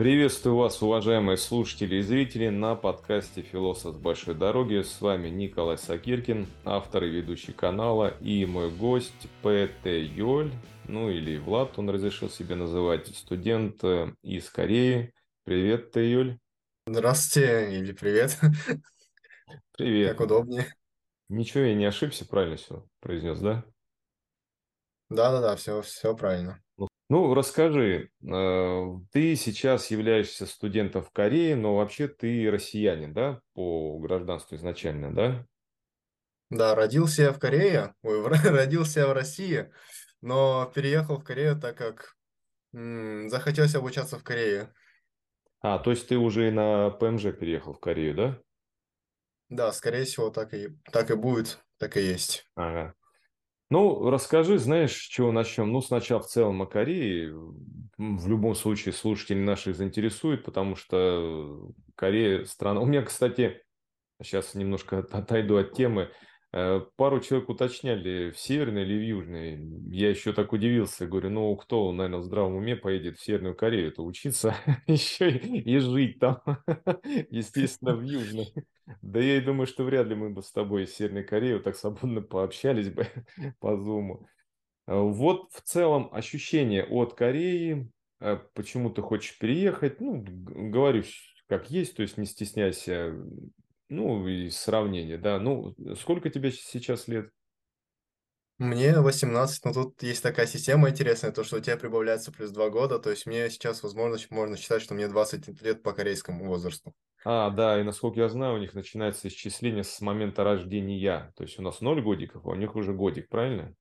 Приветствую вас, уважаемые слушатели и зрители, на подкасте «Философ с большой дороги». С вами Николай Сакиркин, автор и ведущий канала, и мой гость П.Т. Йоль, ну или Влад, он разрешил себе называть, студент э, из Кореи. Привет, Т. Юль. Здравствуйте или привет. Привет. Как удобнее. Ничего, я не ошибся, правильно все произнес, да? Да-да-да, все, все правильно. Ну, расскажи, э, ты сейчас являешься студентом в Корее, но вообще ты россиянин, да, по гражданству изначально, да? Да, родился я в Корее, ой, родился я в России, но переехал в Корею, так как м, захотелось обучаться в Корее. А, то есть ты уже и на ПМЖ переехал в Корею, да? Да, скорее всего, так и, так и будет, так и есть. Ага. Ну, расскажи, знаешь, с чего начнем? Ну, сначала в целом о Корее. В любом случае слушатели наших заинтересует, потому что Корея страна... У меня, кстати, сейчас немножко отойду от темы. Э, пару человек уточняли, в северной или в южной. Я еще так удивился. Говорю, ну, кто, наверное, в здравом уме поедет в Северную Корею, это учиться еще и жить там. Естественно, в южной. Да я и думаю, что вряд ли мы бы с тобой из Северной Кореи вот так свободно пообщались бы по Зуму. Э, вот в целом ощущение от Кореи, э, почему ты хочешь переехать, ну, говорю, как есть, то есть не стесняйся, ну, и сравнение, да. Ну, сколько тебе сейчас лет? Мне 18, но тут есть такая система интересная, то, что у тебя прибавляется плюс 2 года, то есть мне сейчас, возможно, можно считать, что мне 20 лет по корейскому возрасту. А, да, и насколько я знаю, у них начинается исчисление с момента рождения. То есть у нас 0 годиков, а у них уже годик, правильно?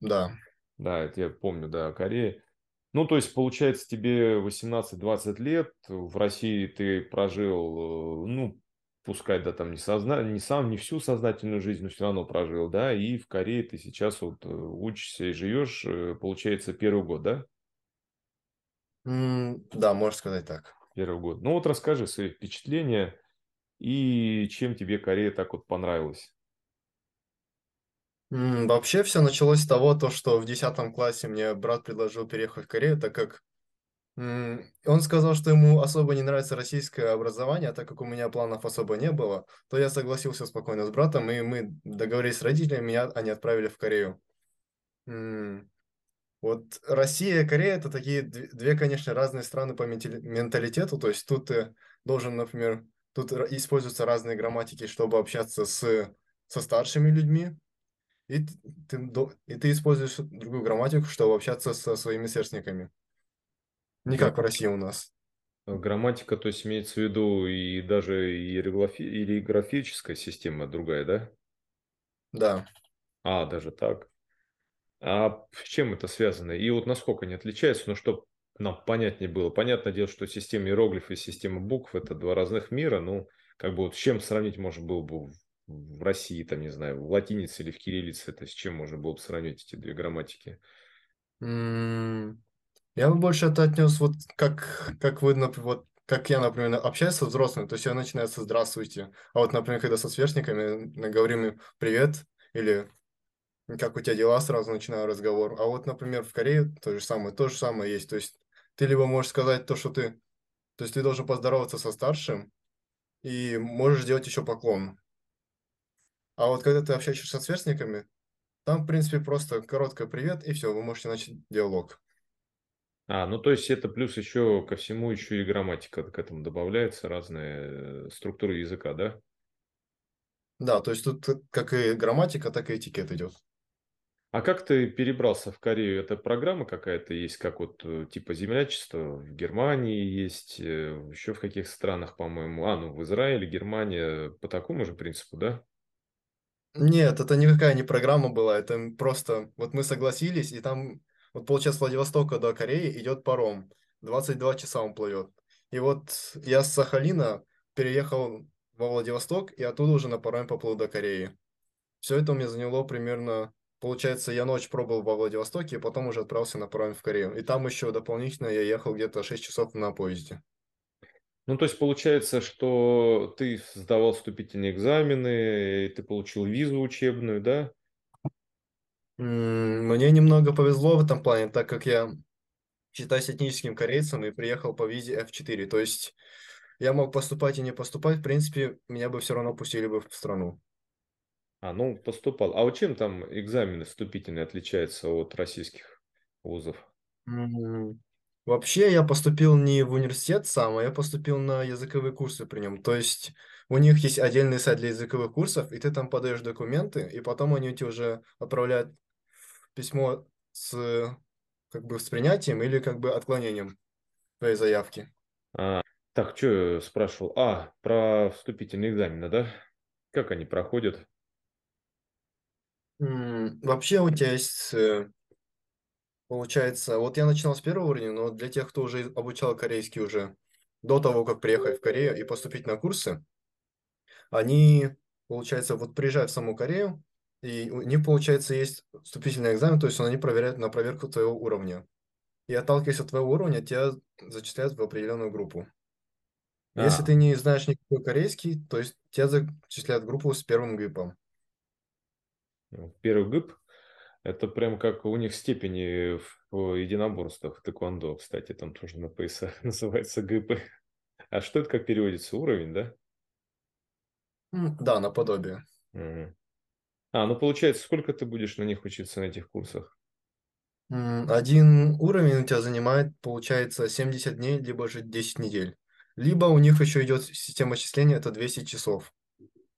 Да. Да, это я помню, да, Корея. Ну, то есть, получается, тебе 18-20 лет, в России ты прожил, э, ну, пускай, да, там не, созна... не сам, не всю сознательную жизнь, но все равно прожил, да, и в Корее ты сейчас вот э, учишься и живешь, э, получается, первый год, да? М, да, можно сказать так. Первый год. Ну, вот расскажи свои впечатления и чем тебе Корея так вот понравилась. Вообще все началось с того, то, что в 10 классе мне брат предложил переехать в Корею, так как он сказал, что ему особо не нравится российское образование, а так как у меня планов особо не было, то я согласился спокойно с братом, и мы договорились с родителями, меня они отправили в Корею. Вот Россия и Корея это такие две, конечно, разные страны по ментали- менталитету, то есть тут ты должен, например, тут используются разные грамматики, чтобы общаться с, со старшими людьми, и ты, и ты используешь другую грамматику, чтобы общаться со своими сверстниками. Не как в России у нас. грамматика, то есть имеется в виду и даже иероглифи- иероглифическая система другая, да? Да. А, даже так. А с чем это связано? И вот насколько они отличаются, ну, чтобы нам понятнее было. Понятное дело, что система иероглифов и система букв– это два разных мира. Ну, как бы вот с чем сравнить можно было бы в, России, там, не знаю, в латинице или в кириллице, это с чем можно было бы сравнить эти две грамматики? Я бы больше это отнес вот как, как вы, например, вот как я, например, общаюсь со взрослыми, то есть я начинаю со «здравствуйте», а вот, например, когда со сверстниками говорим им «привет» или как у тебя дела, сразу начинаю разговор. А вот, например, в Корее то же самое, то же самое есть. То есть ты либо можешь сказать то, что ты... То есть ты должен поздороваться со старшим и можешь сделать еще поклон. А вот когда ты общаешься со сверстниками, там, в принципе, просто короткое «привет» и все, вы можете начать диалог. А, ну то есть это плюс еще ко всему еще и грамматика к этому добавляется, разные э, структуры языка, да? Да, то есть тут как и грамматика, так и этикет идет. А как ты перебрался в Корею? Это программа какая-то есть, как вот э, типа землячество в Германии есть, э, еще в каких странах, по-моему. А, ну в Израиле, Германия, по такому же принципу, да? Нет, это никакая не программа была, это просто вот мы согласились, и там, вот получается, с Владивостока до Кореи идет паром, 22 часа он плывет. И вот я с Сахалина переехал во Владивосток, и оттуда уже на пароме поплыл до Кореи. Все это у меня заняло примерно, получается, я ночь пробыл во Владивостоке, и потом уже отправился на пароме в Корею. И там еще дополнительно я ехал где-то 6 часов на поезде. Ну, то есть получается, что ты сдавал вступительные экзамены, ты получил визу учебную, да? Мне немного повезло в этом плане, так как я считаюсь этническим корейцем и приехал по визе F4. То есть я мог поступать и не поступать, в принципе, меня бы все равно пустили бы в страну. А, ну, поступал. А вот чем там экзамены вступительные отличаются от российских вузов? Вообще я поступил не в университет сам, а я поступил на языковые курсы при нем. То есть у них есть отдельный сайт для языковых курсов, и ты там подаешь документы, и потом они тебе уже отправляют письмо с как бы с принятием или как бы отклонением твоей заявки. А, так, что спрашивал? А, про вступительные экзамены, да? Как они проходят? М, Вообще у тебя есть, э, получается, вот я начинал с первого уровня, но для тех, кто уже обучал корейский уже до того, как приехать в Корею и поступить на курсы, они, получается, вот приезжают в саму Корею, и у них, получается, есть вступительный экзамен, то есть они проверяют на проверку твоего уровня. И отталкиваясь от твоего уровня, тебя зачисляют в определенную группу. Если А, ты не знаешь никакой корейский, то есть тебя зачисляют в группу с первым ГИПом. первый ГИП, это прям как у них степени в единоборствах, в тэквондо, кстати, там тоже на поясах называется ГИПы. А что это как переводится? Уровень, да? Да, наподобие. Мгм. А, ну получается, сколько ты будешь на них учиться на этих курсах? Один уровень у тебя занимает, получается, 70 дней, либо же 10 недель. Либо у них еще идет система числения, это 200 часов.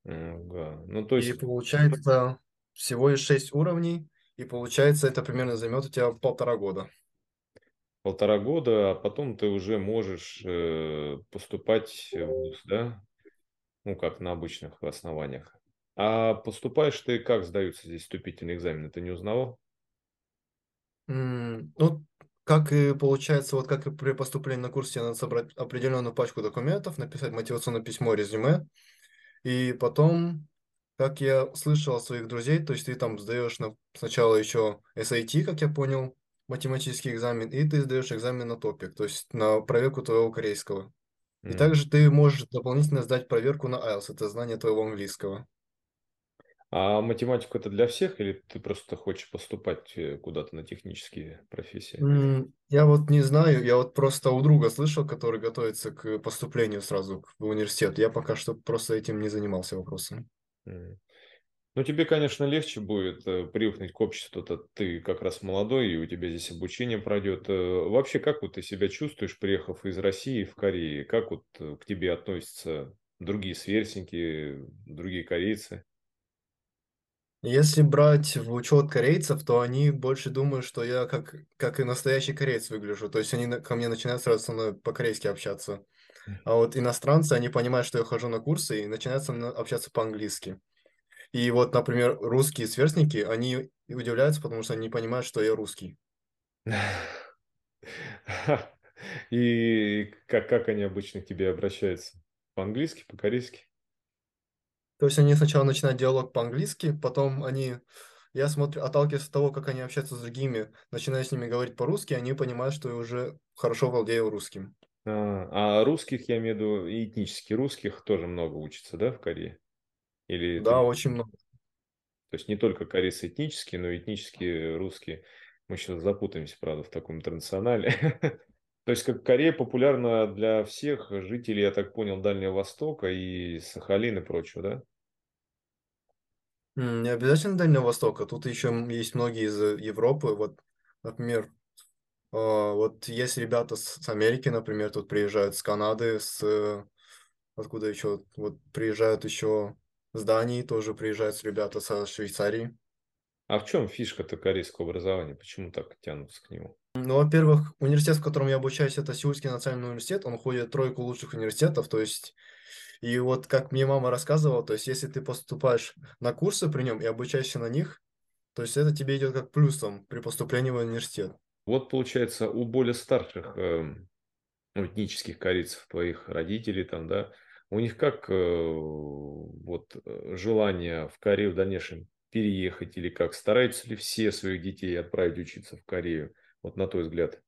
Да. Ну, то И есть получается всего лишь 6 уровней, и получается это примерно займет у тебя полтора года. полтора года, а потом ты уже можешь э, поступать в ВУЗ, да? Ну, как на обычных основаниях. А поступаешь ты как сдаются здесь вступительные экзамены? Ты не узнавал? М, Ну, как и получается, вот как и при поступлении на курс, тебе надо собрать определенную пачку документов, написать мотивационное письмо, резюме, и потом, как я слышал от своих друзей, то есть ты там сдаешь на, сначала еще SAT, как я понял, математический экзамен, и ты сдаешь экзамен на топик, то есть на проверку твоего корейского. И М. также ты можешь дополнительно сдать проверку на IELTS, это знание твоего английского. А математику это для всех или ты просто хочешь поступать э, куда-то на технические профессии? М, Я вот не знаю, я вот просто у друга слышал, который готовится к поступлению сразу в университет. Я пока что просто этим не занимался вопросом. М. Ну, тебе, конечно, легче будет э, привыкнуть к обществу, то ты как раз молодой, и у тебя здесь обучение пройдет. Э, Вообще, как вот ты себя чувствуешь, приехав из России в Корею? Как вот э, к тебе относятся другие сверстники, другие корейцы? Если брать в учет корейцев, то они больше думают, что я как, как и настоящий кореец выгляжу. То есть они на- ко мне начинают сразу со мной по-корейски общаться. А вот иностранцы, они понимают, что я хожу на курсы и начинают со мной общаться по-английски. И вот, например, русские сверстники, они удивляются, потому что они не понимают, что я русский. И как, как они обычно к тебе обращаются? По-английски, по-корейски? То есть они сначала начинают диалог по-английски, потом они, я смотрю, отталкиваясь от того, как они общаются с другими, начинаю с ними говорить по-русски, они понимают, что я уже хорошо владею русским. А, а русских, я имею в виду, и этнически русских тоже много учатся, да, в Корее? Или Да, ты очень много. То есть не только корейцы этнические, но и этнические русские. Мы сейчас запутаемся, правда, в таком интернационале. То есть как Корея популярна для всех жителей, я так понял, Дальнего Востока и Сахалин и прочего, да? Не обязательно Дальнего Востока, тут еще есть многие из э, Европы, вот, например, а, вот есть ребята с с Америки, например, тут приезжают с Канады, с, э, откуда еще, вот приезжают еще с Дании, тоже приезжают ребята со Швейцарии. А в чем фишка-то корейского образования? Почему так тянутся к нему? Ну, во-первых, университет, в котором я обучаюсь, это Сеульский национальный университет, он входит в тройку лучших университетов, то есть, и вот как мне мама рассказывала, то есть, если ты поступаешь на курсы при нем и обучаешься на них, то есть, это тебе идет как плюсом при поступлении в университет. Вот получается, у более старших ну, этнических корейцев, твоих родителей там, да, у них как э, вот э, желание в Корею в дальнейшем переехать или как? Стараются ли все своих детей отправить учиться в Корею? Вот на твой взгляд.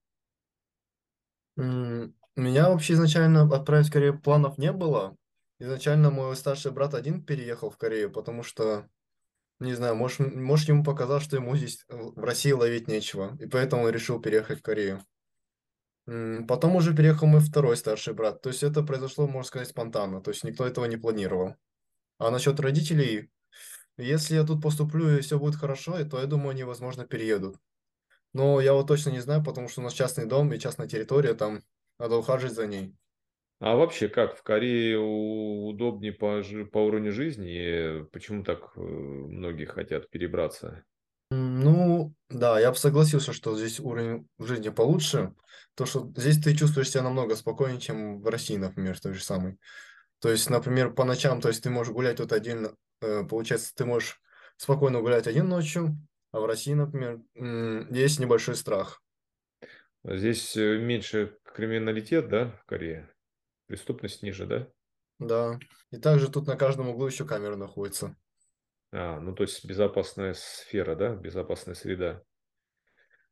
Меня вообще изначально отправить в Корею планов не было. Изначально мой старший брат один переехал в Корею, потому что, не знаю, может, может ему показалось, что ему здесь э, в России ловить нечего, и поэтому он решил переехать в Корею. Потом уже переехал мой второй старший брат. То есть это произошло, можно сказать, спонтанно. То есть никто этого не планировал. А насчет родителей, если я тут поступлю и все будет хорошо, то я думаю, они, возможно, переедут. Но я вот точно не знаю, потому что у нас частный дом и частная территория, там надо ухаживать за ней. А вообще как, в Корее удобнее по, по уровню жизни? И почему так э, многие хотят перебраться? Ну, да, я бы согласился, что здесь уровень жизни получше. То, что здесь ты чувствуешь себя намного спокойнее, чем в России, например, той же самой. То есть, например, по ночам, то есть ты можешь гулять тут один, э, получается, ты можешь спокойно гулять один ночью, а в России, например, есть небольшой страх. Здесь э, меньше криминалитет, да, в Корее? Преступность ниже, да? Да. И также тут на каждом углу еще камера находится. А, ну то есть безопасная сфера, да, безопасная среда.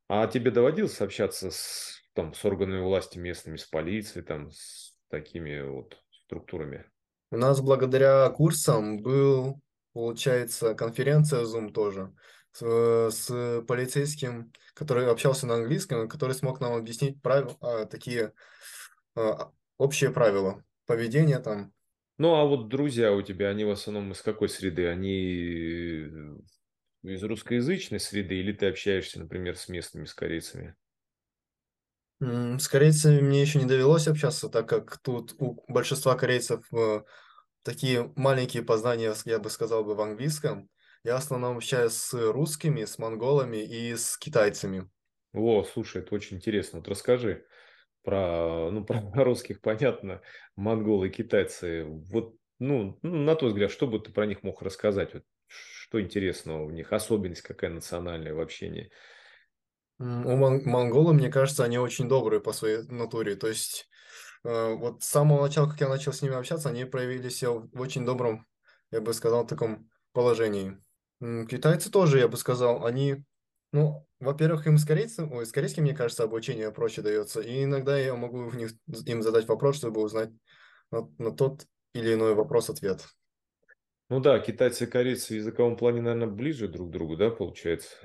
А тебе доводилось общаться с, там, с органами власти местными, с полицией, там, с такими вот структурами? У нас благодаря курсам был, получается, конференция Zoom тоже с, э, с полицейским, который общался на английском, который смог нам объяснить правила, такие а, общие правила поведения там. Ну, а вот друзья у тебя, они в основном из какой среды? Они э, из русскоязычной среды или ты общаешься, например, с местными, с корейцами? М, С корейцами мне еще не довелось общаться, так как тут у большинства корейцев э, такие маленькие познания, я бы сказал бы, в английском. Я в основном общаюсь с русскими, с монголами и с китайцами. О, слушай, это очень интересно. Вот расскажи про, ну, про русских, понятно, монголы, китайцы. Вот, ну, ну, на твой взгляд, что бы ты про них мог рассказать? Вот, что интересного у них? Особенность какая национальная в общении? У мон- монголы, мне кажется, они очень добрые по своей натуре. То есть э, вот с самого начала, как я начал с ними общаться, они проявили себя в очень добром, я бы сказал, таком положении. Китайцы тоже, я бы сказал, они, ну, во-первых, им с корейцем, ой, с корейским, мне кажется, обучение проще дается. И иногда я могу в них, им задать вопрос, чтобы узнать на, на тот или иной вопрос ответ. Ну да, китайцы и корейцы в языковом плане, наверное, ближе друг к другу, да, получается?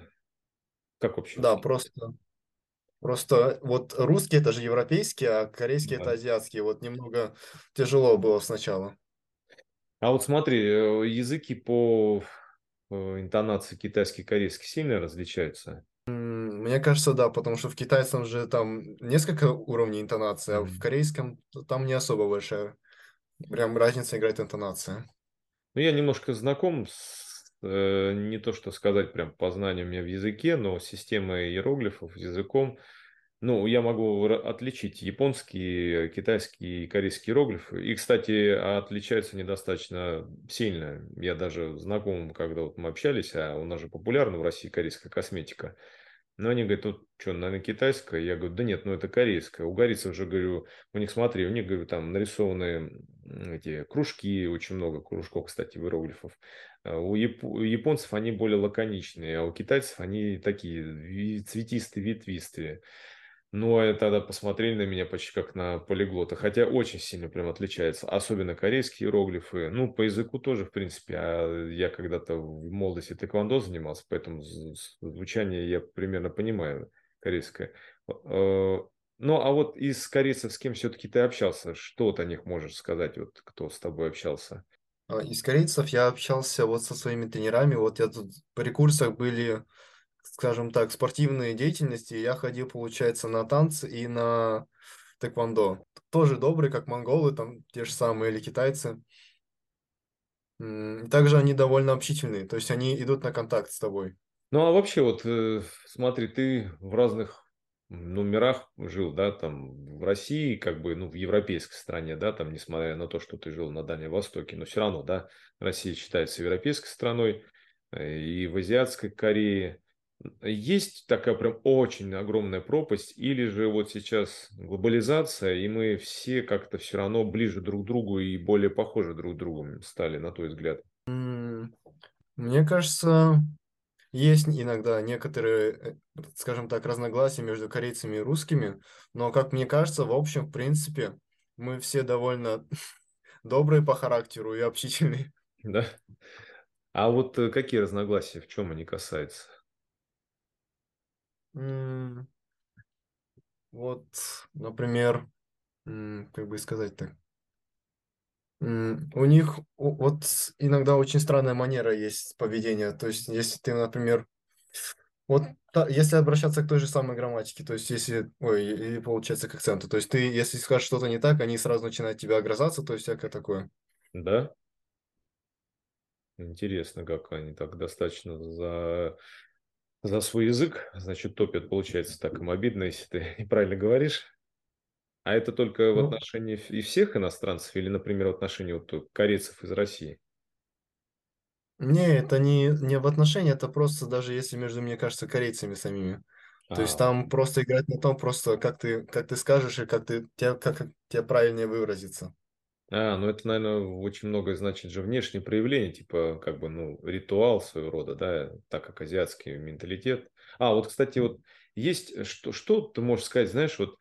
Как Да, общаться? просто, просто вот русский это же европейский, а корейский это Да. азиатский. Вот немного тяжело было сначала. А вот смотри, э, языки по интонации китайский и корейский сильно различаются? Мне кажется, да, потому что в китайском же там несколько уровней интонации, а в корейском там не особо большая. Прям разница играет интонация. Ну, я немножко знаком с, э, не то что сказать прям познаниями в языке, но системой иероглифов, языком. Ну, я могу отличить японские, китайские и корейские иероглифы. И, кстати, отличаются недостаточно сильно. Я даже знакомым, когда вот мы общались, а у нас же популярна в России корейская косметика. Но они говорят, тут что, наверное, китайская? Я говорю, да нет, ну это корейская. У корейцев же, говорю, у них, смотри, у них, говорю, там нарисованы эти кружки, очень много кружков, кстати, иероглифов. А У, яп- у японцев они более лаконичные, а у китайцев они такие цветистые, ветвистые. Ну, а тогда посмотрели на меня почти как на полиглота, хотя очень сильно прям отличается, особенно корейские иероглифы. Ну, по языку тоже, в принципе, а я когда-то в молодости тэквондо занимался, поэтому звучание я примерно понимаю корейское. Э, Ну, а вот из корейцев с кем все-таки ты общался? Что вот о них можешь сказать, вот кто с тобой общался? А Из корейцев я общался вот со своими тренерами. Вот я тут при курсах были, скажем так, спортивные деятельности. Я ходил, получается, на танцы и на тэквондо. Тоже добрые, как монголы, там те же самые или китайцы. Также они довольно общительные, то есть они идут на контакт с тобой. Ну, а вообще, вот э, смотри, ты в разных мирах жил, да, там в России, как бы, ну, в европейской стране, да, там, несмотря на то, что ты жил на Дальнем Востоке, но все равно, да, Россия считается европейской страной, э, и в Азиатской Корее. Есть такая прям очень огромная пропасть, или же вот сейчас глобализация, и мы все как-то все равно ближе друг к другу и более похожи друг к другу стали, на твой взгляд? Мне кажется, есть иногда некоторые, э, скажем так, разногласия между корейцами и русскими, но, как мне кажется, в общем, в принципе, мы все довольно добрые по характеру и общительные. Да? А вот э, какие разногласия, в чем они касаются? Вот, например, как бы сказать так, у них вот иногда очень странная манера есть поведения. То есть, если ты, например, вот если обращаться к той же самой грамматике, то есть если, ой, или получается к акценту, то есть ты, если скажешь что-то не так, они сразу начинают тебя огрызаться, то есть всякое такое. Да? Интересно, как они так достаточно за, за свой язык, значит, топят, получается, так им обидно, если ты неправильно говоришь. А это только в Ну, отношении ф- и всех иностранцев или, например, в отношении вот э, корейцев из России? Не, это не, не в отношении, это просто даже если между, мне кажется, корейцами самими. То есть А, там просто играть на том, просто как ты, как ты скажешь и как ты, как, как тебе правильнее выразиться. А, ну это, наверное, очень многое значит же внешнее проявление, типа, как бы, ну, ритуал своего рода, да, так как азиатский менталитет. А, вот, кстати, вот есть, э, что, что ты можешь сказать, знаешь, вот,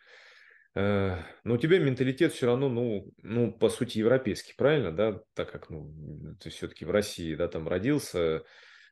э, ну, у тебя менталитет все равно, ну, ну, по сути, европейский, правильно, да, так как, ну, ты все-таки в России, да, там родился,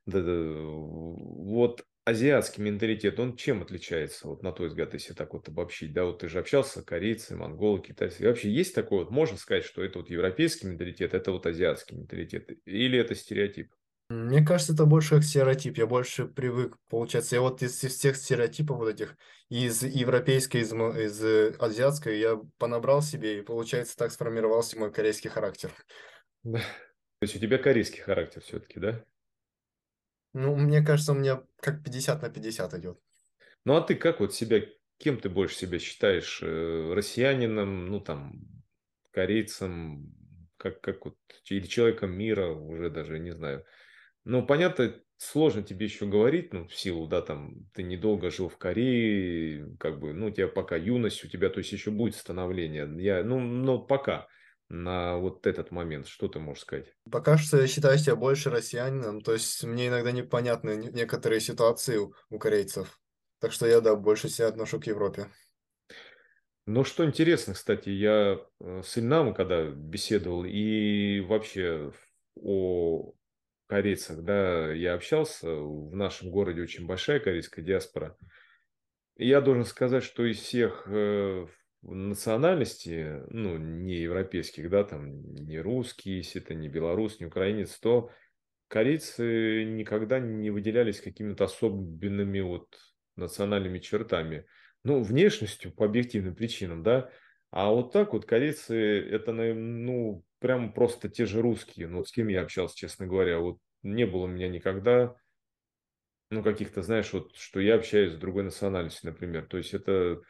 да, да, вот азиатский менталитет, он чем отличается, вот на твой взгляд, если так вот обобщить, да, вот ты же общался, корейцы, монголы, китайцы, И вообще есть такое, вот можно сказать, что это вот европейский менталитет, это вот азиатский менталитет, или это стереотип? Мне кажется, это больше как стереотип. Я больше привык, получается, я вот из, из всех стереотипов вот этих, из европейской, из, из э, азиатской, я понабрал себе, и, получается, так сформировался мой корейский характер. Да. То есть у тебя корейский характер все-таки, да? Ну, мне кажется, у меня как 50 на 50 идет. Ну а ты как вот себя, кем ты больше себя считаешь, э, россиянином, ну там, корейцем, как, как вот, или человеком мира, уже даже не знаю. Ну, понятно, сложно тебе еще говорить, ну, в силу, да, там, ты недолго жил в Корее, как бы, ну, у тебя пока юность, у тебя, то есть, еще будет становление. Я, ну, но пока на вот этот момент, что ты можешь сказать? Пока что я считаю себя больше россиянином, то есть мне иногда непонятны не- некоторые ситуации у, у корейцев. Так что я, да, больше себя отношу к Европе. Ну, что интересно, кстати, я э, с Ильнамом, когда беседовал, и вообще о корейцах, да, я общался, в нашем городе очень большая корейская диаспора, И Я должен сказать, что из всех национальностей, ну, не европейских, да, там, не русский, если это не белорус, не украинец, то корейцы никогда не выделялись какими-то особенными вот национальными чертами. Ну, внешностью по объективным причинам, да. А вот так вот корейцы, это, ну, прям просто те же русские, ну, с кем я общался, честно говоря. Вот не было у меня никогда ну, каких-то, знаешь, вот, что я общаюсь с другой национальностью, например. То есть это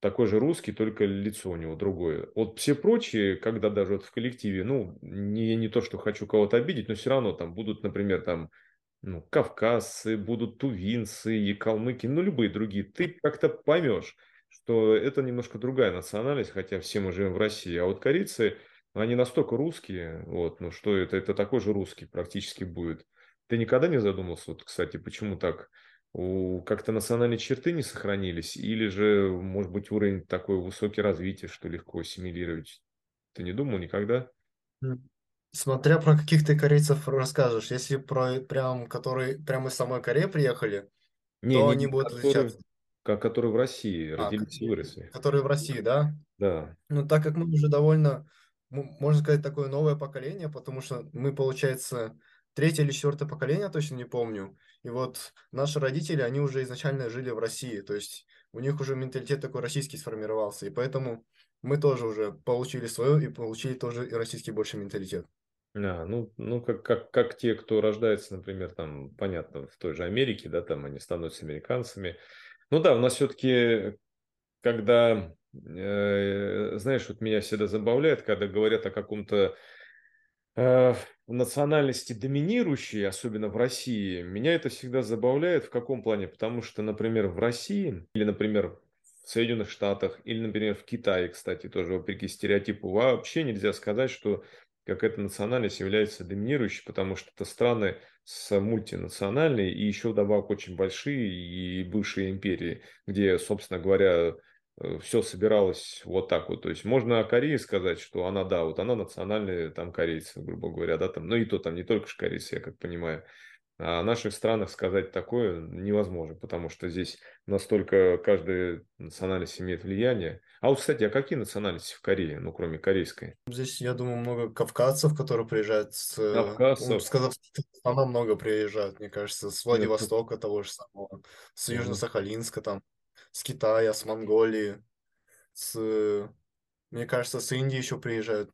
такой же русский, только лицо у него другое. Вот все прочие, когда даже вот в коллективе, ну, не, не то, что хочу кого-то обидеть, но все равно там будут, например, там, ну, кавказцы, будут тувинцы и калмыки, ну, любые другие. Ты как-то поймешь, что это немножко другая национальность, хотя все мы живем в России. А вот корейцы, они настолько русские, вот, ну, что это, это такой же русский практически будет. Ты никогда не задумывался, вот, кстати, почему так? У, как-то национальные черты не сохранились? Или же, может быть, уровень такой высокий развития, что легко ассимилировать? Ты не думал никогда? Смотря про каких ты корейцев расскажешь. Если про прям, которые прямо из самой Кореи приехали, Не, то не, они будут которые, отличаться. которые в России А, родились и выросли. которые в России, да? Да. Ну, так как мы уже довольно, можно сказать, такое новое поколение, потому что мы, получается, третье или четвертое поколение, точно не помню. И вот наши родители, они уже изначально жили в России, то есть у них уже менталитет такой российский сформировался, и поэтому мы тоже уже получили свое и получили тоже и российский больше менталитет. А, ну, ну как, как, как те, кто рождается, например, там, понятно, в той же Америке, да, там они становятся американцами. Ну да, у нас все-таки, когда, э, знаешь, вот меня всегда забавляет, когда говорят о каком-то э, национальности доминирующей, особенно в России, меня это всегда забавляет. В каком плане? Потому что, например, в России или, например, в Соединенных Штатах или, например, в Китае, кстати, тоже вопреки стереотипу, вообще нельзя сказать, что какая-то национальность является доминирующей, потому что это страны с мультинациональной и еще вдобавок очень большие и бывшие империи, где, собственно говоря, все собиралось вот так вот. То есть можно о Корее сказать, что она, да, вот она национальная там корейцы, грубо говоря, да, там, ну и то там не только же корейцы, я как понимаю. А о наших странах сказать такое невозможно, потому что здесь настолько каждая национальность имеет влияние. А вот, кстати, а какие национальности в Корее, ну, кроме корейской? Здесь, я думаю, много кавказцев, которые приезжают с... э, Кавказцев, С Казахстана много приезжают, мне кажется, с Владивостока того же самого, с. Южно-Сахалинска там, с Китая, с Монголии, с... Мне кажется, с Индии еще приезжают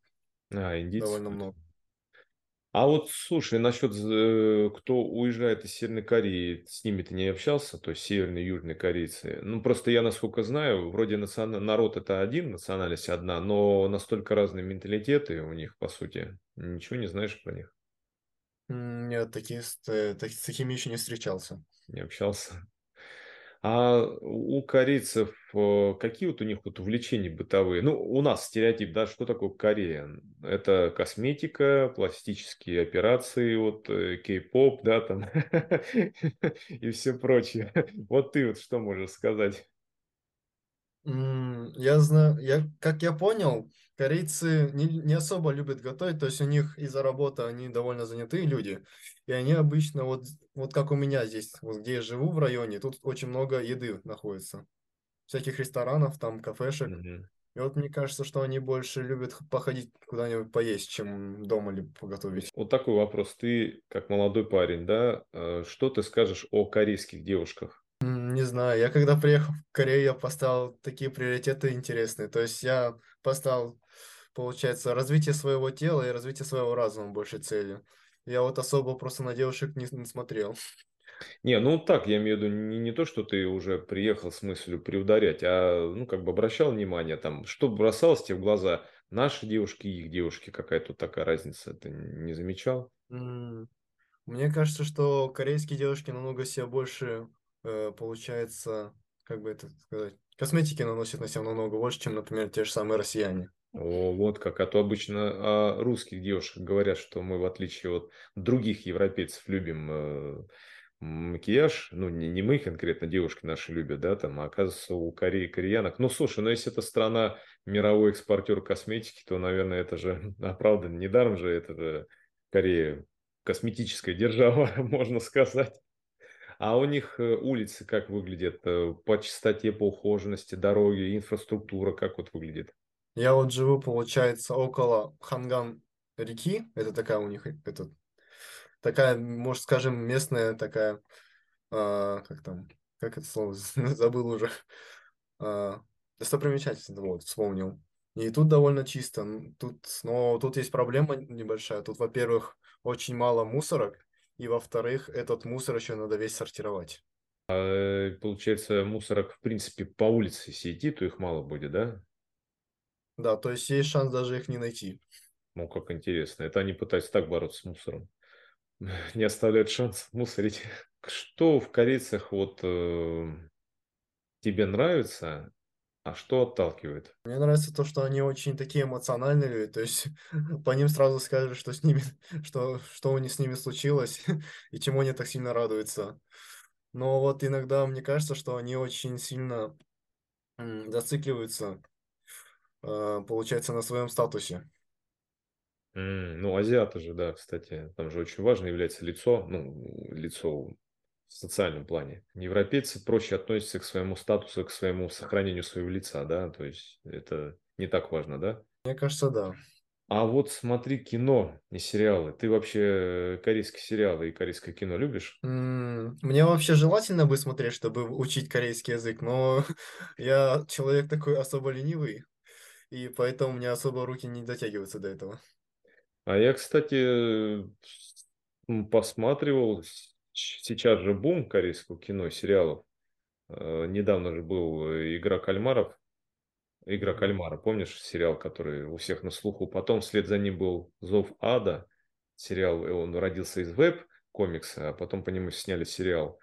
а, индийцы. довольно много. А вот слушай, насчет э, кто уезжает из Северной Кореи, с ними ты не общался, то есть северные и южные корейцы? Ну, просто я, насколько знаю, вроде национ- народ это один, национальность одна, но настолько разные менталитеты у них, по сути. Ничего не знаешь про них, Нет, такие, с э, так- с такими еще не встречался. не общался. А у корейцев э, какие вот у них вот увлечения бытовые? Ну, у нас стереотип, да, что такое Корея? Это косметика, пластические операции, вот э, кей-поп, да, там, и все прочее. Вот ты вот что можешь сказать? Я знаю, я, как я понял, корейцы не, не особо любят готовить, то есть у них из-за работы они довольно занятые люди, и они обычно, вот, вот как у меня здесь, вот где я живу в районе, тут очень много еды находится, всяких ресторанов, там, кафешек, Мгм. и вот мне кажется, что они больше любят походить куда-нибудь поесть, чем дома ли поготовить. Вот такой вопрос. Ты, как молодой парень, да, э, что ты скажешь о корейских девушках? Не знаю, я когда приехал в Корею, я поставил такие приоритеты интересные. То есть я поставил, получается, развитие своего тела и развитие своего разума больше целью. Я вот особо просто на девушек не, не смотрел. Не, ну так, я имею в виду не, не то, что ты уже приехал с мыслью приударять, а ну как бы обращал внимание там, что бросалось тебе в глаза, наши девушки и их девушки, какая тут такая разница, ты не замечал? Мне кажется, что корейские девушки намного себе больше, э, получается, как бы это сказать, косметики наносят на себя намного больше, чем, например, те же самые россияне. О, вот как, а то обычно о русских девушках говорят, что мы, в отличие от других европейцев, любим э, макияж, ну, не, не мы конкретно, девушки наши любят, да, там, а оказывается, у Кореи, кореянок, ну, слушай, ну, если это страна мировой экспортер косметики, то, наверное, это же оправдано, недаром же это Корея. Косметическая держава, можно сказать. А у них э, улицы как выглядят, э, по чистоте, по ухоженности, дороги, инфраструктура, как вот выглядит? Я вот живу, получается, около Ханган реки. Это такая у них, это, такая, может, скажем, местная такая, а, как там, как это слово, забыл уже. А, достопримечательность, вот, вспомнил. И тут довольно чисто. Тут, но тут есть проблема небольшая. Тут, во-первых, очень мало мусорок, и во-вторых, этот мусор еще надо весь сортировать. Э, Получается, мусорок, в принципе, по улице идти, то их мало будет, да? Да, то есть есть шанс даже их не найти. Ну, как интересно. Это они пытаются так бороться с мусором. Не оставляют шанс мусорить. Что в корейцах вот э, тебе нравится, а что отталкивает? Мне нравится то, что они очень такие эмоциональные люди, то есть по ним сразу скажешь, что с ними, что, что у них с ними случилось и чему они так сильно радуются. Но вот иногда мне кажется, что они очень сильно зацикливаются, э, получается, на своем статусе. М, ну, азиаты же, да, кстати, там же очень важно является лицо, ну, лицо в социальном плане. Европейцы проще относятся к своему статусу, к своему сохранению своего лица, да, то есть это не так важно, да? Мне кажется, да. А вот смотри кино и сериалы. Ты вообще корейские сериалы и корейское кино любишь? Мне вообще желательно бы смотреть, чтобы учить корейский язык, но я человек такой особо ленивый, и поэтому у меня особо руки не дотягиваются до этого. А я, кстати, посматривал. Сейчас же бум корейского кино, сериалов. Э, Недавно же был э, «Игра кальмаров». «Игра кальмара», помнишь сериал, который у всех на слуху? Потом вслед за ним был «Зов ада». Сериал, э, он родился из веб-комикса, а потом по нему сняли сериал.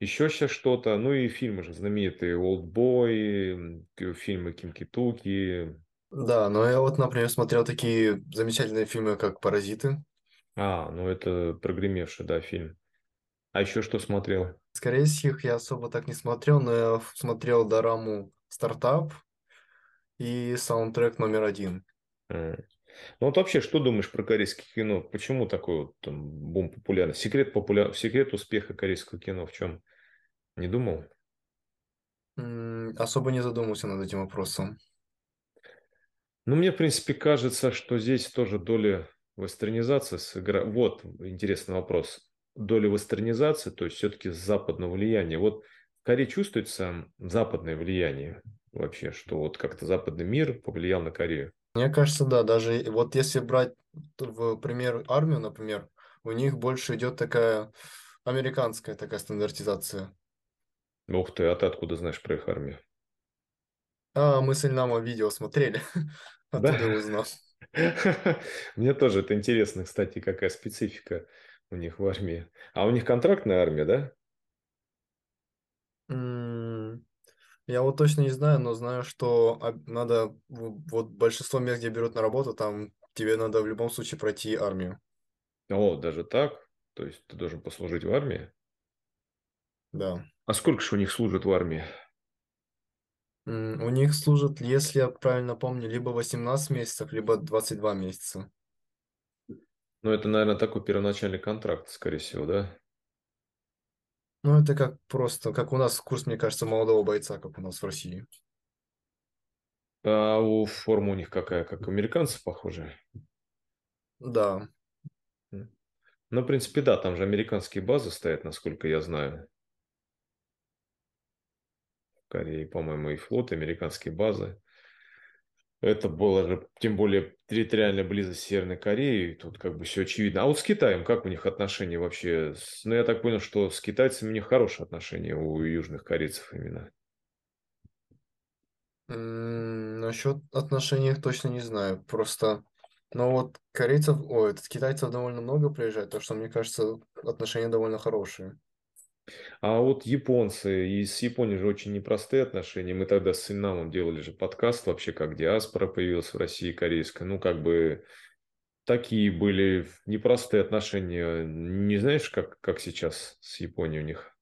Еще сейчас что-то, ну и фильмы же знаменитые, «Олдбой», фильмы «Ким-Китуки». Да, но я вот, например, смотрел такие замечательные фильмы, как «Паразиты». А, ну это прогремевший, да, фильм. А еще что смотрел? Из корейских я особо так не смотрел, но я смотрел дораму «Стартап» и саундтрек номер один. М. Ну вот вообще, что думаешь про корейское кино? Почему такой вот там бум популярности? Секрет, популяр... Секрет успеха корейского кино в чем? Не думал? М, Особо не задумывался над этим вопросом. Ну, мне, в принципе, кажется, что здесь тоже доля вестернизации сыграла. Вот интересный вопрос. Доля вестернизации, то есть все-таки западного влияния. Вот в Корее чувствуется западное влияние вообще, что вот как-то западный мир повлиял на Корею. Мне кажется, да, даже вот если брать в пример армию, например, у них больше идет такая американская такая стандартизация. Ух ты, а ты откуда знаешь про их армию? А, мы с Ильнамом видео смотрели, Да? оттуда и узнал. Мне тоже это интересно, кстати, какая специфика у них в армии. А у них контрактная армия, да? М, Я вот точно не знаю, но знаю, что об- надо, в- вот большинство мест, где берут на работу, там тебе надо в любом случае пройти армию. О, даже так? То есть ты должен послужить в армии? Да. А сколько же у них служат в армии? М, У них служат, если я правильно помню, либо 18 месяцев, либо 22 месяца. Ну, это, наверное, такой первоначальный контракт, скорее всего, да? Ну, это как просто, как у нас курс, мне кажется, молодого бойца, как у нас в России. А у форма у них какая? Как у американцев, похоже? Да. Ну, в принципе, да, там же американские базы стоят, насколько я знаю. В Корее, по-моему, и флот, и американские базы. Это было же, тем более, территориальная близость Северной Кореи, тут как бы все очевидно. А вот с Китаем, как у них отношения вообще? Ну, я так понял, что с китайцами у них хорошие отношения у южных корейцев именно. М, Насчет отношений точно не знаю. Просто, но вот корейцев, ой, этот, китайцев довольно много приезжает, так что, мне кажется, отношения довольно хорошие. А вот японцы, и с Японией же очень непростые отношения. Мы тогда с Иннамом делали же подкаст вообще, как диаспора появилась в России корейская. Ну, как бы такие были непростые отношения. Не знаешь, как, как сейчас с Японией у них?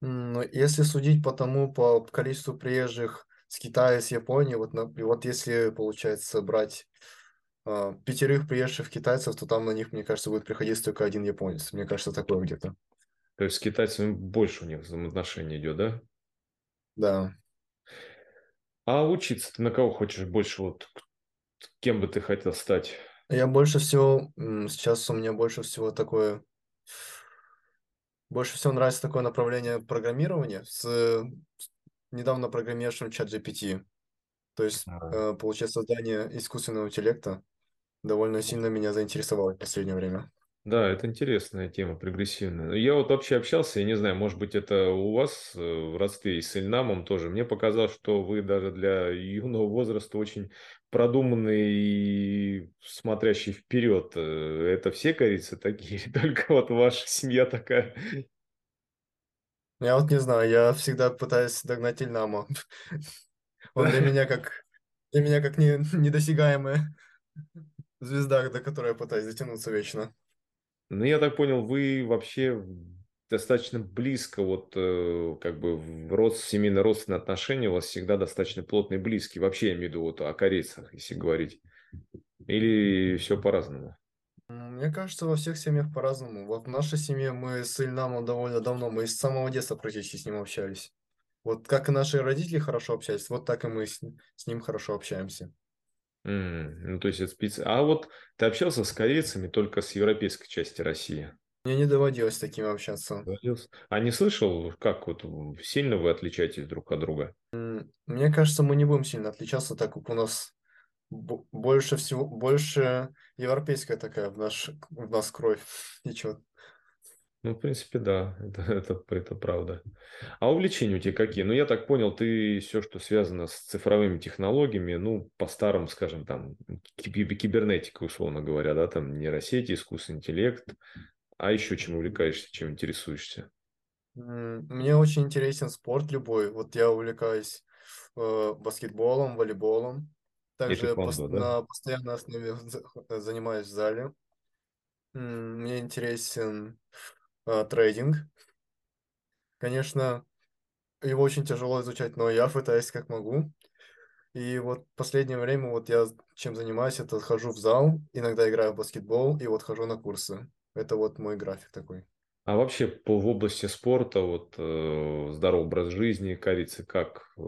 Но если судить по тому, по количеству приезжих с Китая, с Японии, вот, вот если, получается, брать а, пятерых приезжих китайцев, то там на них, мне кажется, будет приходить только один японец. Мне кажется, такое где-то. То есть с китайцами больше у них взаимоотношений идет, да? Да. А учиться ты на кого хочешь больше? Вот кем бы ты хотел стать? Я больше всего, сейчас у меня больше всего такое, больше всего нравится такое направление программирования с э, недавно программировавшим ChatGPT. То есть, А, э, получается, создание искусственного интеллекта довольно сильно меня заинтересовало в последнее время. Да, это интересная тема, прогрессивная. Я вот вообще общался, я не знаю, может быть, это у вас э, в родстве и с Ильнамом тоже. Мне показалось, что вы даже для юного возраста очень продуманный и смотрящий вперед. Э, Это все корейцы такие, только вот ваша семья такая? Я вот не знаю, я всегда пытаюсь догнать Ильнама. Он для меня как, для меня как не, недосягаемая звезда, до которой я пытаюсь дотянуться вечно. Ну, я так понял, вы вообще достаточно близко, вот э, как бы в род, семейно-родственные отношения у вас всегда достаточно плотные близкие. Вообще я имею в виду вот о корейцах, если говорить. Или все по-разному? Мне кажется, во всех семьях по-разному. Вот в нашей семье мы с Ильнамом довольно давно, мы с самого детства практически с ним общались. Вот как и наши родители хорошо общались, вот так и мы с ним хорошо общаемся. М, ну, то есть это специ... А вот ты общался с корейцами только с европейской части России? Мне не доводилось с такими общаться. Говорился. А не слышал, как вот сильно вы отличаетесь друг от друга? М, Мне кажется, мы не будем сильно отличаться, так как у нас бо- больше всего, больше европейская такая в наш, в нас кровь течет. Ну, в принципе, да, это, это, это правда. А увлечения у тебя какие? Ну, я так понял, ты все, что связано с цифровыми технологиями, ну, по-старому, скажем, там, киб- кибернетика, условно говоря, да, там, нейросети, искусственный интеллект, а еще чем увлекаешься, чем интересуешься? Мне очень интересен спорт любой. Вот я увлекаюсь э, баскетболом, волейболом. Также пос- тэквондо, да? на постоянной основе за- занимаюсь в зале. Мне интересен трейдинг. Конечно, его очень тяжело изучать, но я пытаюсь как могу. И вот в последнее время вот я чем занимаюсь, это хожу в зал, иногда играю в баскетбол и вот хожу на курсы. Это вот мой график такой. А вообще по, в области спорта, вот э, здоровый образ жизни, корицы, как, э,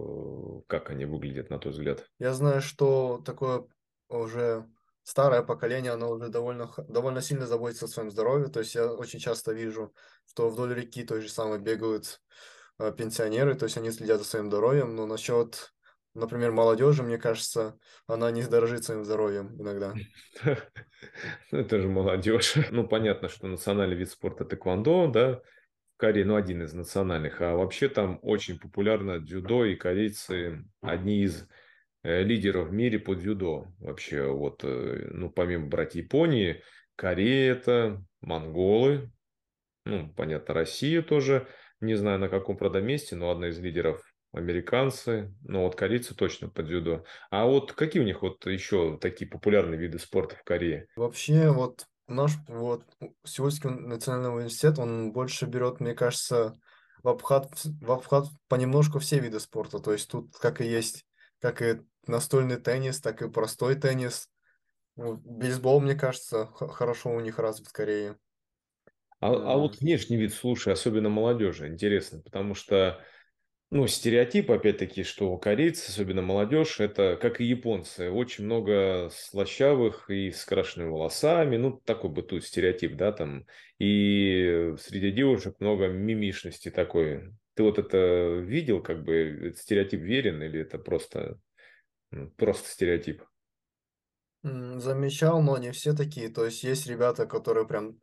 как они выглядят, на твой взгляд? Я знаю, что такое уже старое поколение, оно уже довольно, довольно сильно заботится о своем здоровье. То есть я очень часто вижу, что вдоль реки той же самой бегают э, пенсионеры, то есть они следят за своим здоровьем. Но насчет, например, молодежи, мне кажется, она не дорожит своим здоровьем иногда. Ну, это же молодежь. Ну, понятно, что национальный вид спорта тэквондо, да, в Корее, ну, один из национальных. А вообще там очень популярно дзюдо, и корейцы одни из лидеров в мире по дзюдо. Вообще, вот, э, ну, помимо братьев Японии, Корея это, монголы, ну, понятно, Россия тоже, не знаю на каком, правда, месте, но одна из лидеров американцы, ну вот корейцы точно по дзюдо. А вот какие у них вот еще такие популярные виды спорта в Корее? Вообще, вот наш вот Сеульский национальный университет, он больше берет, мне кажется, в обхват, в обхват понемножку все виды спорта. То есть тут как и есть, как и настольный теннис, так и простой теннис. Вот Бейсбол, мне кажется, хорошо у них развит в Корее. А, а вот внешний вид, слушай, особенно молодежи, интересно, потому что Ну, стереотип, опять-таки, что корейцы, особенно молодежь, это, как и японцы, очень много слащавых и с крашенными волосами, ну, такой бытует стереотип, да, там, и среди девушек много мимишности такой. Ты вот это видел, как бы, этот стереотип верен или это просто, просто стереотип? Замечал, но не все такие. То есть есть ребята, которые прям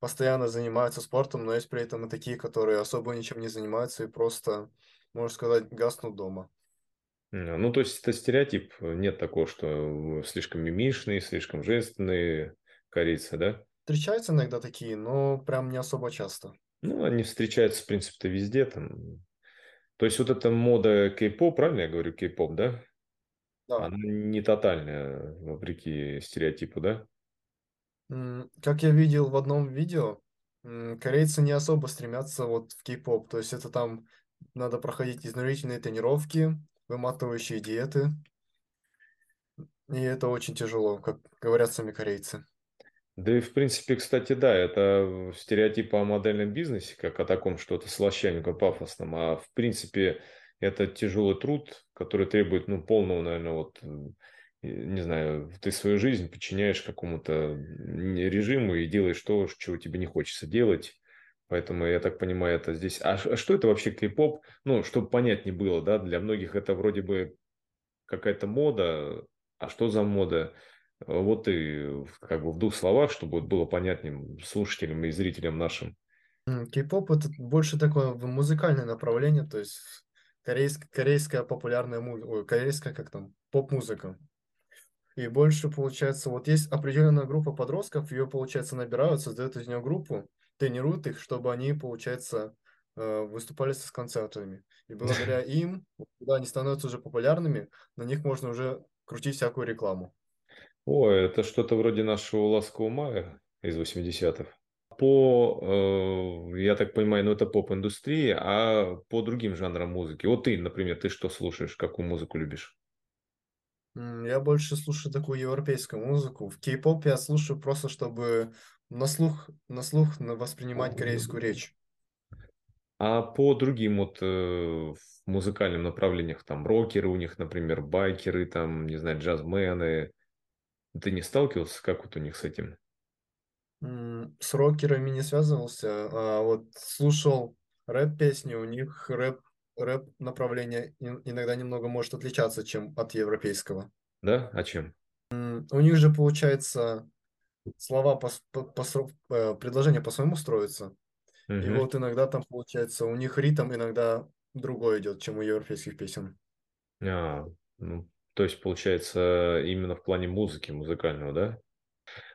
постоянно занимаются спортом, но есть при этом и такие, которые особо ничем не занимаются и просто, можно сказать, гаснут дома. Ну, то есть это стереотип, нет такого, что слишком мимишные, слишком женственные корейцы, да? Встречаются иногда такие, но прям не особо часто. Ну, они встречаются, в принципе-то, везде. Там. То есть вот эта мода кей-поп, правильно я говорю, кей-поп, да? Да. Она не тотальная, вопреки стереотипу, да? Как я видел в одном видео, корейцы не особо стремятся вот в кей-поп. То есть это там надо проходить изнурительные тренировки, выматывающие диеты. И это очень тяжело, как говорят сами корейцы. Да и, в принципе, кстати, да, это стереотип о модельном бизнесе, как о таком что-то слащавеньком, пафосном. А, в принципе, это тяжелый труд, который требует, ну, полного, наверное, вот, не знаю, ты свою жизнь подчиняешь какому-то режиму и делаешь то, чего тебе не хочется делать. Поэтому, я так понимаю, это здесь... А а что это вообще кей-поп? Ну, чтобы понять не было, да, для многих это вроде бы какая-то мода. А что за мода? Вот и как бы в двух словах, чтобы было понятнее слушателям и зрителям нашим. Кей-поп это больше такое музыкальное направление, то есть корейск- корейская популярная музыка, корейская как там, поп-музыка. И больше, получается, вот есть определенная группа подростков, ее, получается, набирают, создают из нее группу, тренируют их, чтобы они, получается, э, выступали с концертами. И благодаря им, когда они становятся уже популярными, на них можно уже крутить всякую рекламу. О, это что-то вроде нашего «Ласкового мая» из 80-х. По, э, я так понимаю, ну это поп-индустрия, а по другим жанрам музыки. Вот ты, например, ты что слушаешь, какую музыку любишь? Я больше слушаю такую европейскую музыку. В кей-поп я слушаю просто, чтобы на слух, на слух воспринимать корейскую речь. А по другим вот э, музыкальным направлениях, там рокеры у них, например, байкеры, там, не знаю, джазмены, ты не сталкивался, как вот у них с этим? С рокерами не связывался, а вот слушал рэп-песни, у них рэп, рэп направление ин- иногда немного может отличаться, чем от европейского. Да? А чем? У них же, получается, слова по, по, по э, предложения по-своему строятся. И Мгм. вот иногда там, получается, у них ритм иногда другой идет, чем у европейских песен. А, ну, то есть, получается, именно в плане музыки, музыкального, да?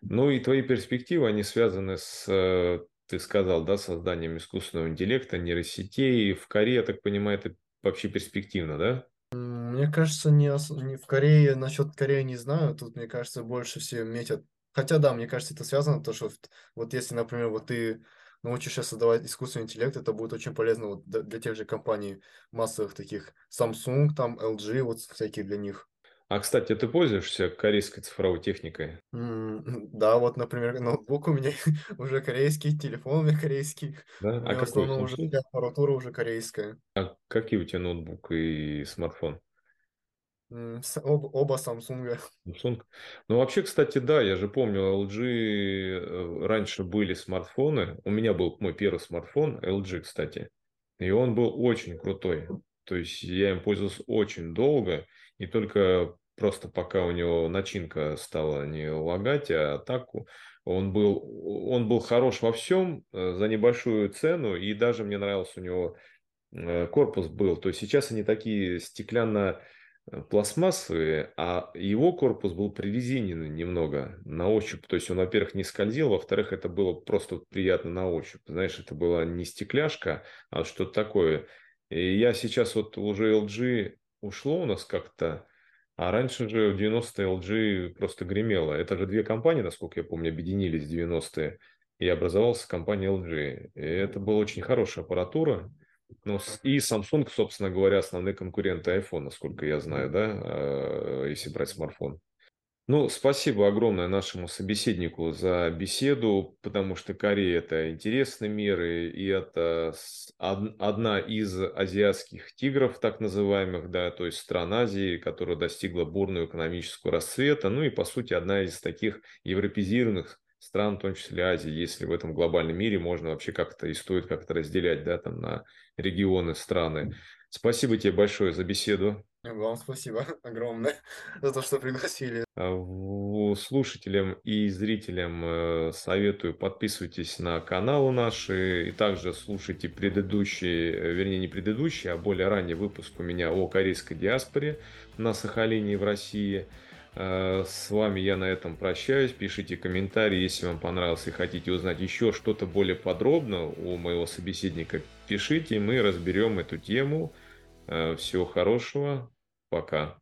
Ну и твои перспективы, они связаны с, э, ты сказал, да, созданием искусственного интеллекта, нейросетей. В Корее, я так понимаю, это вообще перспективно, да? Мне кажется, не, ос- не в Корее, насчет Кореи не знаю, тут, мне кажется, больше все метят. Хотя, да, мне кажется, это связано, то, что вот если, например, вот ты научишься создавать искусственный интеллект, это будет очень полезно вот для тех же компаний массовых таких, Samsung, там, LG, вот всякие для них. А, кстати, ты пользуешься корейской цифровой техникой? М, Да, вот, например, ноутбук у меня уже корейский, телефон у меня корейский. Да? У А меня какой уже аппаратура уже корейская. А какие у тебя ноутбук и смартфон? Об- Оба Samsung. Samsung. Ну, вообще, кстати, да, я же помню, LG э, раньше были смартфоны. У меня был мой первый смартфон, LG, кстати. И он был очень крутой. То есть я им пользовался очень долго, и только просто пока у него начинка стала не лагать, а атаку, он был, он был хорош во всем э, за небольшую цену, и даже мне нравился у него э, корпус был. То есть сейчас они такие стеклянно э, пластмассовые, а его корпус был прорезиненный немного на ощупь. То есть он, во-первых, не скользил, во-вторых, это было просто приятно на ощупь. Знаешь, это была не стекляшка, а что-то такое. И я сейчас вот уже LG ушло у нас как-то, а раньше же в 90-е LG просто гремело. Это же две компании, насколько я помню, объединились в 90-е, и образовалась компания LG. И это была очень хорошая аппаратура. Ну, и Samsung, собственно говоря, основные конкуренты iPhone, насколько я знаю, да, э, если брать смартфон. Ну, спасибо огромное нашему собеседнику за беседу, потому что Корея– это интересный мир, и это одна из азиатских тигров, так называемых, да, то есть стран Азии, которая достигла бурного экономического расцвета, ну и, по сути, одна из таких европезированных стран, в том числе Азии, если в этом глобальном мире можно вообще как-то и стоит как-то разделять, да, там на регионы, страны. Спасибо тебе большое за беседу. Вам спасибо огромное за то, что пригласили. А, Слушателям и зрителям э, советую подписывайтесь на каналы наши и также слушайте предыдущие, э, вернее не предыдущие, а более ранний выпуск у меня о корейской диаспоре на Сахалине и в России. Э, С вами я на этом прощаюсь. Пишите комментарии, если вам понравилось и хотите узнать еще что-то более подробно у моего собеседника. Пишите, мы разберем эту тему. Э, Всего хорошего. Пока.